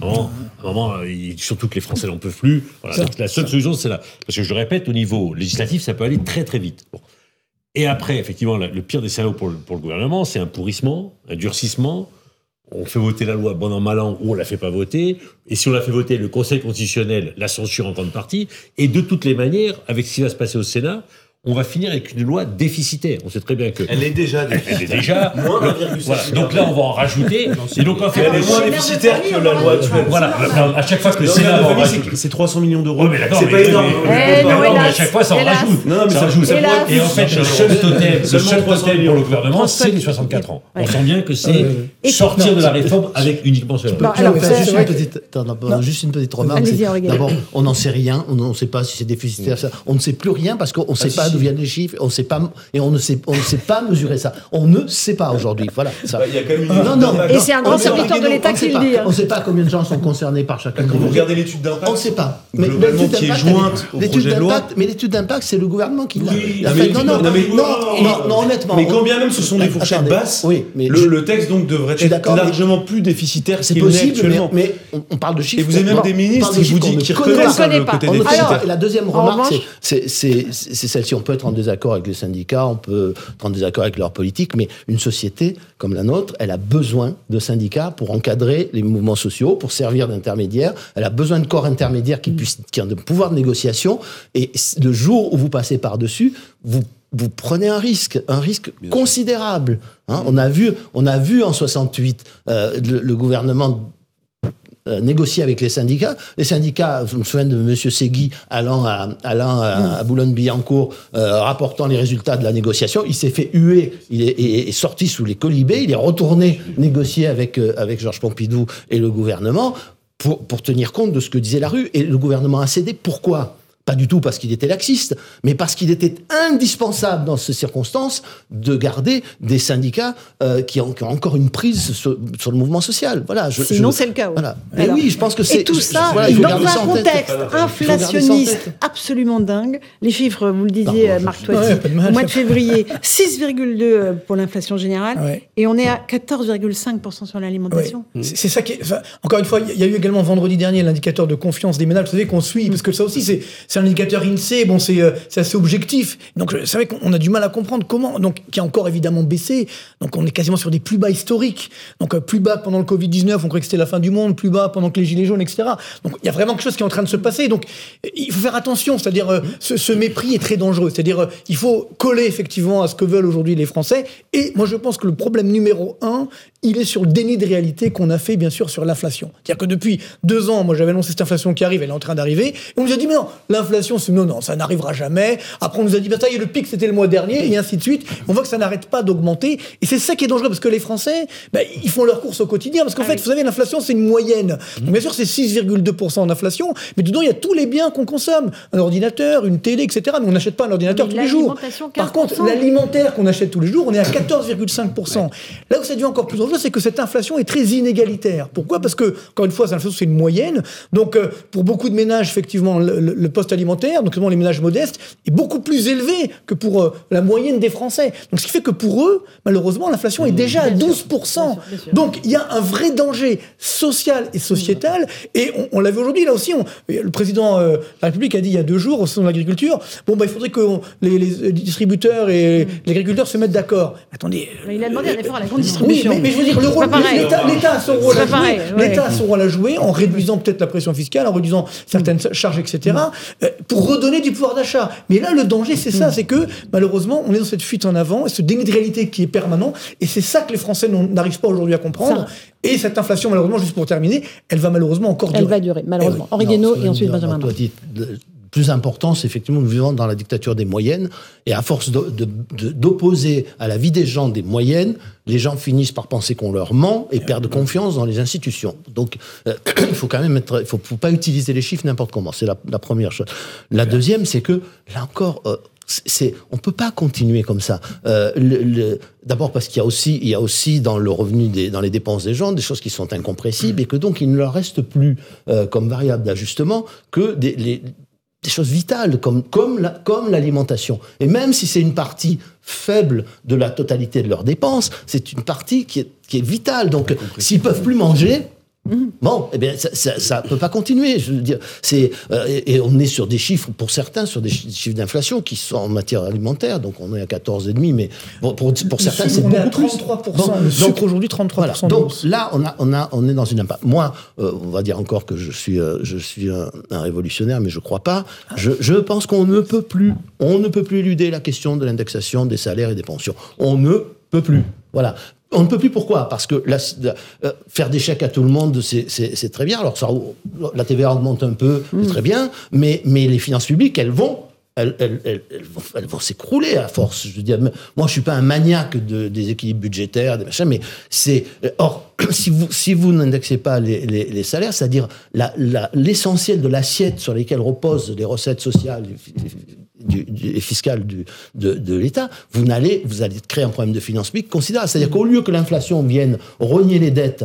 Moment, euh, il- surtout que les Français n'en peuvent plus. Voilà, Ça, donc la seule solution, c'est là. Parce que je le répète, au niveau législatif, ça peut aller très très vite. Bon. Et après, effectivement, le pire des scénarios pour le, pour le gouvernement, c'est un pourrissement, un durcissement. On fait voter la loi bon an mal an ou on la fait pas voter. Et si on la fait voter, le Conseil constitutionnel la censure en grande partie. Et de toutes les manières, avec ce qui va se passer au Sénat, on va finir avec une loi déficitaire. On sait très bien que. Elle est déjà Elle est déjà. Moins Le- 1,7 voilà. Donc là, on va en rajouter. Et donc, en fait, Elle est moins déficitaire que la loi actuelle. Voilà. À chaque fois que le Sénat va en rajouter. c'est- c'est 300 millions d'euros. Ouais, mais d'accord, c'est pas énorme. mais- non, mais à chaque fois, ça en rajoute. Non, mais Ça rajoute. Et en fait, le seul totem, le seul 300 totem pour le gouvernement, c'est les 64 ans. On sent bien que c'est sortir de la réforme avec uniquement cela. Juste, une petite, remarque. D'abord, on n'en sait rien, on ne sait pas si c'est déficitaire, ça. on ne sait plus rien parce qu'on ne sait pas. D'où viennent les chiffres, on sait pas, et on ne sait, on ne sait pas mesurer ça. On ne sait pas aujourd'hui. Voilà. Ça. Bah, Il y a quand même une Non, non. Et c'est un grand serviteur de l'État on ne sait qui le pas. dit, hein. On ne sait pas combien de gens sont concernés par chacun. Quand vous regardez l'étude d'impact, On ne sait pas. Mais globalement, l'étude qui est d'impact, jointe elle- au l'étude projet de loi. d'impact- Mais l'étude d'impact, c'est le gouvernement qui l'a. Non, non, non, non, honnêtement. Mais quand bien même ce sont des fourchettes basses, Oui, mais le, texte donc devrait être largement plus déficitaire c'est possible, mais, actuellement. mais on, on parle de chiffres. Et vous avez même des ministres qui vous disent ne qu'ils connaît reconnaissent pas. le côté On ne connaît déficitaire. pas. Et la deuxième remarque, c'est celle-ci. On peut être en désaccord avec les syndicats, on peut être en désaccord avec leur politique, mais une société comme la nôtre, elle a besoin de syndicats pour encadrer les mouvements sociaux, pour servir d'intermédiaire. Elle a besoin de corps intermédiaires qui puissent, qui ont de pouvoir de négociation. Et le jour où vous passez par-dessus, vous vous prenez un risque, un risque considérable. hein. on a vu, on a vu en 68 euh, le, le gouvernement négocier avec les syndicats. Les syndicats, je me souviens de M. Segui allant à, allant à, à Boulogne-Billancourt, euh, rapportant les résultats de la négociation. Il s'est fait huer, il est, est- est sorti sous les colibés, il est retourné négocier avec, euh, avec Georges Pompidou et le gouvernement pour, pour tenir compte de ce que disait la rue. Et le gouvernement a cédé. Pourquoi? Pas du tout parce qu'il était laxiste, mais parce qu'il était indispensable dans ces circonstances de garder des syndicats euh, qui, ont, qui, ont, encore une prise sur, sur le mouvement social. Voilà. Je, Sinon, c'est le cas. Voilà. Mais oui, je pense que c'est. Et tout ça, voilà, dans un contexte inflationniste absolument dingue. Les chiffres, vous le disiez, Pardon, Marc Toiti, ouais, au mois de février, 6,2 pour l'inflation générale, ouais. et on est à 14,5% sur l'alimentation. Ouais. C'est ça qui est. Enfin, encore une fois, il y a eu également vendredi dernier l'indicateur de confiance des ménages. Vous savez qu'on suit, parce que ça aussi, c'est c'est un indicateur INSEE, bon, c'est euh, assez objectif. Donc, c'est vrai qu'on a du mal à comprendre comment, donc, qui a encore évidemment baissé. Donc, on est quasiment sur des plus bas historiques. Donc, euh, plus bas pendant le Covid-19, on croyait que c'était la fin du monde, plus bas pendant que les Gilets jaunes, etc. Donc, il y a vraiment quelque chose qui est en train de se passer. Donc, il faut faire attention, c'est-à-dire, euh, ce, ce, mépris est très dangereux. C'est-à-dire, euh, il faut coller effectivement à ce que veulent aujourd'hui les Français. Et moi, je pense que le problème numéro un, il est sur le déni de réalité qu'on a fait, bien sûr, sur l'inflation. C'est-à-dire que depuis deux ans, moi, j'avais annoncé cette inflation qui arrive, elle est en train d'arriver. On nous a dit, mais non, l'inflation, c'est non, non, ça n'arrivera jamais. Après, on nous a dit, bah, ça y est, le pic, c'était le mois dernier, et ainsi de suite. On voit que ça n'arrête pas d'augmenter. Et c'est ça qui est dangereux, parce que les Français, bah, ils font leur course au quotidien. Parce qu'en Ah fait, vous savez, l'inflation, c'est une moyenne. Donc, bien sûr, c'est 6,2% en inflation, mais dedans, il y a tous les biens qu'on consomme. Un ordinateur, une télé, etc. Mais on n'achète pas un ordinateur Mais tous les jours. Par 15%. contre, l'alimentaire qu'on achète tous les jours, on est à 14,5%. Là où ça devient encore plus dangereux, c'est que cette inflation est très inégalitaire. Pourquoi? Parce que, encore une fois, cette inflation, c'est une moyenne. Donc, euh, pour beaucoup de ménages, effectivement, le- le poste alimentaire, donc notamment les ménages modestes, est beaucoup plus élevé que pour euh, la moyenne des Français. Donc, ce qui fait que pour eux, malheureusement, l'inflation est déjà à 12%. Donc, il y a un vrai danger social et sociétal. Et on, on l'a vu aujourd'hui, là aussi, on- le président euh, de la République a dit il y a deux jours au salon de l'agriculture, bon, bah, il faudrait que on- les, les distributeurs et les agriculteurs se mettent d'accord. Attendez, Mais il a demandé un effort à la grande oui, distribution. mais, mais je veux dire, le rôle, l'État, l'État a son rôle à jouer. L'État a son rôle à jouer en réduisant peut-être la pression fiscale, en réduisant certaines charges, etc., euh, pour redonner du pouvoir d'achat. Mais là, le danger, c'est ça, c'est que malheureusement, on est dans cette fuite en avant, et ce déni de réalité qui est permanent, et c'est ça que les Français n'arrivent pas aujourd'hui à comprendre. Et cette inflation, malheureusement, juste pour terminer, elle va malheureusement encore durer. Elle va durer, malheureusement. Eh oui. Henri Guénaud et ensuite Benjamin plus important, c'est effectivement nous vivons dans la dictature des moyennes, et à force d'opposer à la vie des gens des moyennes, les gens finissent par penser qu'on leur ment et perdent confiance dans les institutions. Donc, euh, il faut quand même être, il faut, faut pas utiliser les chiffres n'importe comment. C'est la, la première chose. La deuxième, c'est que là encore. euh, c'est, on peut pas continuer comme ça. Euh, le- le- D'abord parce qu'il y a aussi, il y a aussi dans le revenu des, dans les dépenses des gens des choses qui sont incompressibles et que donc il ne leur reste plus euh, comme variable d'ajustement que des, les- des choses vitales comme comme la- comme l'alimentation. Et même si c'est une partie faible de la totalité de leurs dépenses, c'est une partie qui est, qui est vitale. Donc s'ils peuvent plus manger, Bon, eh bien, ça, ça peut pas continuer. Je veux dire, c'est euh, et, et on est sur des chiffres pour certains sur des chi- chiffres d'inflation qui sont en matière alimentaire. Donc on est à 14 et demi, mais bon, pour pour certains c'est beaucoup plus. 33%. Le sucre aujourd'hui, 33% Voilà. Donc là, on a on a on est dans une impasse. Moi, euh, on va dire encore que je suis euh, je suis un, un révolutionnaire, mais je crois pas. Je, je pense qu'on ne peut plus on ne peut plus éluder la question de l'indexation des salaires et des pensions. On ne peut plus. Voilà. On ne peut plus. Pourquoi? Parce que la- euh, faire des chèques à tout le monde, c'est- très bien. Alors ça, la TVA augmente un peu, c'est très bien, mais, mais les finances publiques, elles vont, elles, elles- elles- elles vont, elles vont s'écrouler à force. Je veux dire, moi, je suis pas un maniaque de, des équilibres budgétaires, des machins, mais c'est euh, or si vous si vous n'indexez pas les, les- les salaires, c'est-à-dire la- la- l'essentiel de l'assiette sur lesquelles reposent les recettes sociales du, du- et fiscales du, de, de l'État, vous n'allez vous allez créer un problème de finances publiques considérable. C'est-à-dire qu'au lieu que l'inflation vienne rogner les dettes,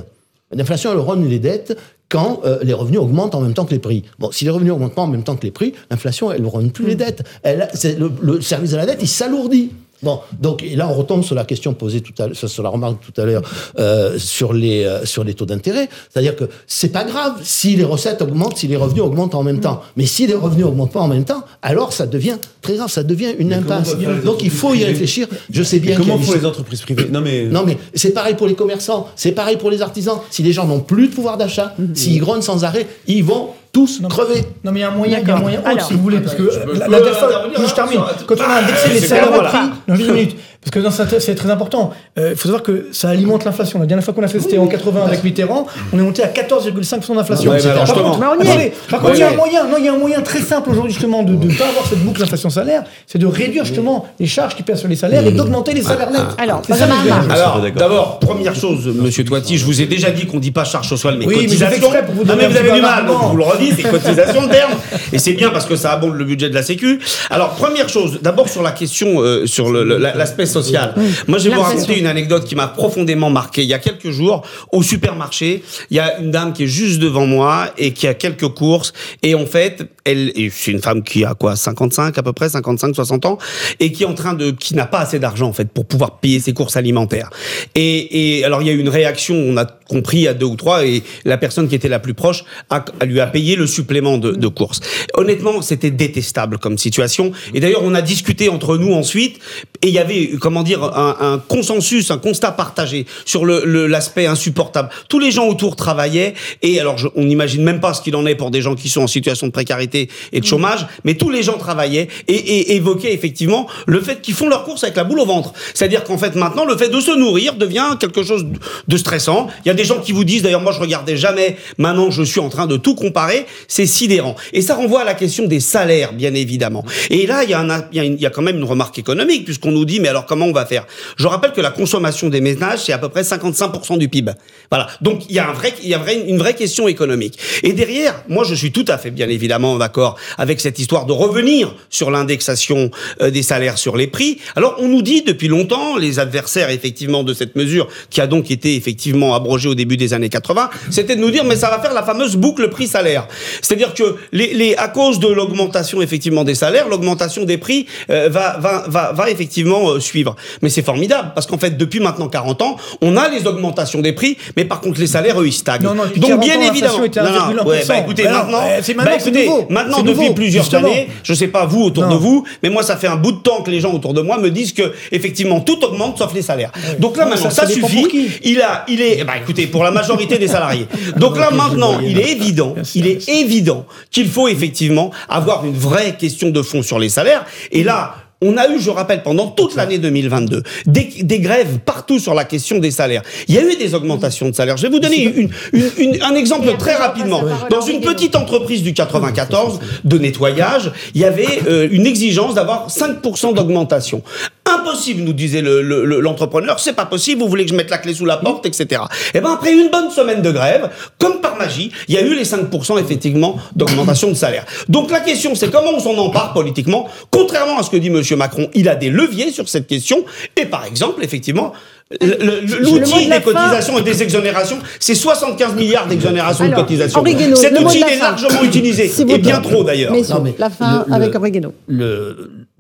l'inflation elle rogne les dettes quand euh, les revenus augmentent en même temps que les prix. Bon, si les revenus augmentent pas en même temps que les prix, l'inflation elle ne rogne plus les dettes. Elle, c'est le, le service de la dette il s'alourdit. Bon, donc et là on retombe sur la question posée tout à l'heure, sur la remarque tout à l'heure euh, sur les euh, sur les taux d'intérêt, c'est-à-dire que c'est pas grave si les recettes augmentent, si les revenus augmentent en même temps, mais si les revenus augmentent pas en même temps, alors ça devient très grave, ça devient une impasse. Donc il faut y réfléchir. Je sais bien. Et comment des- les entreprises privées? Non mais non mais c'est pareil pour les commerçants, c'est pareil pour les artisans. Si les gens n'ont plus de pouvoir d'achat, s'ils grognent sans arrêt, ils vont tous crever. Non, mais il y a un moyen, il y a un moyen autre, Alors. si vous voulez, parce que la, la dernière fois, je hein, termine. Quand on a indexé Ah, les salaires au prix, non, une minute. Parce que non, c'est c'est très important. Euh, Il faut savoir que ça alimente l'inflation. La dernière fois qu'on a fait, c'était en 80 avec Mitterrand. On est monté à 14,5% d'inflation. Ouais, mais par contre, Mais on y est. par contre, il y a un moyen. Non, il y a un moyen très simple aujourd'hui justement de ne pas avoir cette boucle d'inflation-salaire, c'est de réduire justement les charges qui pèsent sur les salaires et d'augmenter les salaires nets. Alors. Alors, d'abord, première chose, monsieur Toiti, je vous ai déjà dit qu'on dit pas charge sociale, mais Oui, mais cotisation. exprès pour vous non, donner mais vous avez du mal, donc vous le redites, c'est cotisation terme. Et c'est bien parce que ça abonde le budget de la Sécu. Alors, première chose, d'abord sur la question, euh, sur le- le- la- l'aspect social. Moi, je vais vous raconter une anecdote qui m'a profondément marqué. Il y a quelques jours, au supermarché, il y a une dame qui est juste devant moi et qui a quelques courses. Et en fait, elle, c'est une femme qui a quoi, 55 à peu près, 55, 60 ans, et qui est en train de, qui n'a pas assez d'argent en fait pour pouvoir payer ses courses alimentaires. Et, et alors il y a eu une réaction, on a compris à deux ou trois, et la personne qui était la plus proche a, lui a payé le supplément de, de courses. Honnêtement, c'était détestable comme situation. Et d'ailleurs, on a discuté entre nous ensuite, et il y avait, comment dire, un, un consensus, un constat partagé sur le- le- l'aspect insupportable. Tous les gens autour travaillaient, et alors je- on n'imagine même pas ce qu'il en est pour des gens qui sont en situation de précarité et de chômage, mais tous les gens travaillaient et, et évoquaient effectivement le fait qu'ils font leurs courses avec la boule au ventre. C'est-à-dire qu'en fait maintenant, le fait de se nourrir devient quelque chose de- de stressant. Il y a des gens qui vous disent, d'ailleurs moi je regardais jamais, maintenant je suis en train de tout comparer, c'est sidérant. Et ça renvoie à la question des salaires, bien évidemment. Et là, il y, a quand même une remarque économique, puisqu'on nous dit, mais alors comment on va faire? Je rappelle que la consommation des ménages, c'est à peu près 55% du PIB. Voilà. Donc il y a, un vrai, il y a une vraie question économique. Et derrière, moi je suis tout à fait, bien évidemment, d'accord avec cette histoire de revenir sur l'indexation euh, des salaires sur les prix. Alors on nous dit depuis longtemps, les adversaires effectivement de cette mesure, qui a donc été effectivement abrogée au début des années 80, c'était de nous dire, mais ça va faire la fameuse boucle prix-salaire. C'est-à-dire que les, les, à cause de l'augmentation effectivement des salaires, l'augmentation des prix euh, va, va, va, va effectivement euh, suivre. Mais c'est formidable, parce qu'en fait, depuis maintenant 40 ans, on a les augmentations des prix, mais par contre, les salaires, eux, ils stagnent. Non, non, Donc, 40 bien évidemment. était Non, non, 1,1%. ouais, bah, écoutez, maintenant, c'est maintenant, bah, écoutez, maintenant, depuis nouveau, plusieurs justement. années, je sais pas vous autour de vous, mais moi, ça fait un bout de temps que les gens autour de moi me disent que, effectivement, tout augmente sauf les salaires. Donc là, maintenant, ça, ça, ça dépend suffit. Il a, il est, bah, écoutez, pour la majorité des salariés. Donc là, maintenant, il est évident, il est évident qu'il faut effectivement avoir une vraie question de fond sur les salaires. Et là, on a eu, je rappelle, pendant toute l'année 2022, des, des grèves partout sur la question des salaires. Il y a eu des augmentations de salaires. Je vais vous donner une, une- une- un exemple très rapidement. Dans une petite entreprise du 94 de nettoyage, il y avait euh, une exigence d'avoir 5% d'augmentation. Impossible, nous disait le- le- le- l'entrepreneur, c'est pas possible, vous voulez que je mette la clé sous la porte, etc. Et ben après une bonne semaine de grève, comme par magie, il y a eu les 5% effectivement d'augmentation de salaire. Donc la question c'est comment on s'en empare politiquement, contrairement à ce que dit Monsieur Macron, il a des leviers sur cette question, et par exemple, effectivement, le- le- Le mot l'outil de des cotisations et des exonérations, c'est 75 milliards d'exonérations de cotisations. Guénaud, Cet outil est fin. largement utilisé, et bien trop d'ailleurs. Messieurs, Non, mais la fin le- avec le- Henri Guénaud.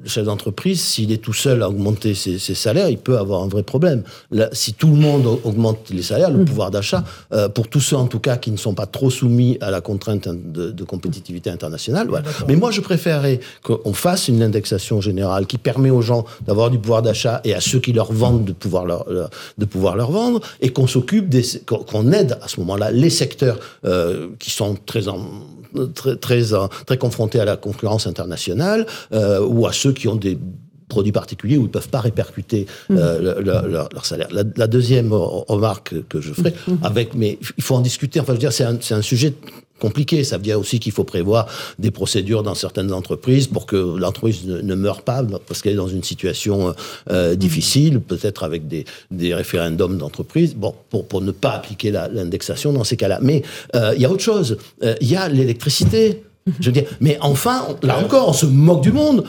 Le, chef d'entreprise, s'il est tout seul à augmenter ses, ses salaires, il peut avoir un vrai problème. Là, si tout le monde au- augmente les salaires, le pouvoir d'achat, euh, pour tous ceux en tout cas qui ne sont pas trop soumis à la contrainte de, de compétitivité internationale, voilà. Mais moi, je préférerais qu'on fasse une indexation générale qui permet aux gens d'avoir du pouvoir d'achat et à ceux qui leur vendent de pouvoir leur, leur- de pouvoir leur vendre, et qu'on s'occupe des, qu'on aide à ce moment-là les secteurs euh, qui sont très en très, très, euh, très confrontés à la concurrence internationale euh, ou à ceux qui ont des produits particuliers où ils ne peuvent pas répercuter euh, le- leur, leur salaire. La, la deuxième re- remarque que je ferai, avec, mais il faut en discuter, enfin je veux dire, c'est un, c'est un sujet compliqué. Ça veut dire aussi qu'il faut prévoir des procédures dans certaines entreprises pour que l'entreprise ne, ne meure pas parce qu'elle est dans une situation euh, euh, difficile, peut-être avec des, des référendums d'entreprise, bon, pour, pour ne pas appliquer la- l'indexation dans ces cas-là. Mais euh, il y a autre chose. Euh, Il y a l'électricité. Je veux dire, mais enfin, là encore, on se moque du monde.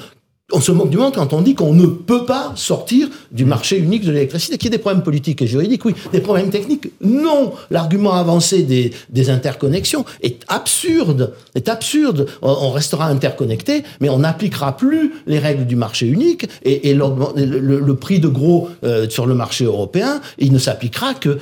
On se moque du monde quand on dit qu'on ne peut pas sortir du marché unique de l'électricité, qu'il y ait des problèmes politiques et juridiques, oui. Des problèmes techniques, non. L'argument avancé des, des interconnexions est absurde. Est absurde. On, on restera interconnecté, mais on n'appliquera plus les règles du marché unique et, le, le- le prix de gros euh, sur le marché européen, il ne s'appliquera que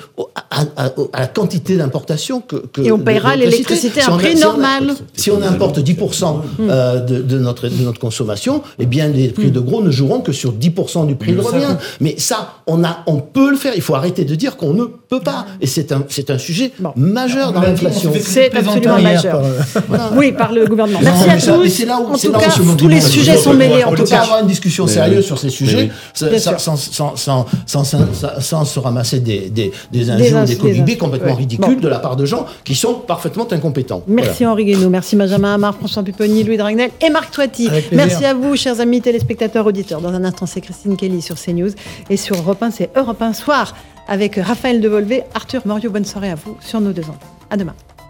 à, à- à la quantité d'importation que, que Et on paiera l'électricité à un prix on normal. Si Si on importe 10% euh, de, de notre, de notre consommation, eh bien, les prix de gros ne joueront que sur 10% du prix de revient. Mais ça, on, a, on peut le faire. Il faut arrêter de dire qu'on ne peut pas. Et c'est un, c'est un sujet majeur dans l'inflation. C'est absolument majeur. Voilà. Oui, par le gouvernement. Non, Merci mais à ça- tous. c'est là où- en tout là où cas, tous les le sujets sont mêlés. En On tout peut pas cas, avoir une discussion sérieuse sur ces sujets sans, se ramasser des, des, des Des injures, des des colibés ins- complètement ridicules de la part de gens qui sont parfaitement incompétents. Merci Henri Guénaud, merci Benjamin Amar, François Pupponi, Louis Dragnel et Marc Toiti. Merci à vous, chers amis téléspectateurs, auditeurs. Dans un instant, c'est Christine Kelly sur CNews. Et sur Europe 1, c'est Europe 1 Soir avec Raphaël Devolvé, Arthur Morio. Bonne soirée à vous sur nos deux ans. À demain.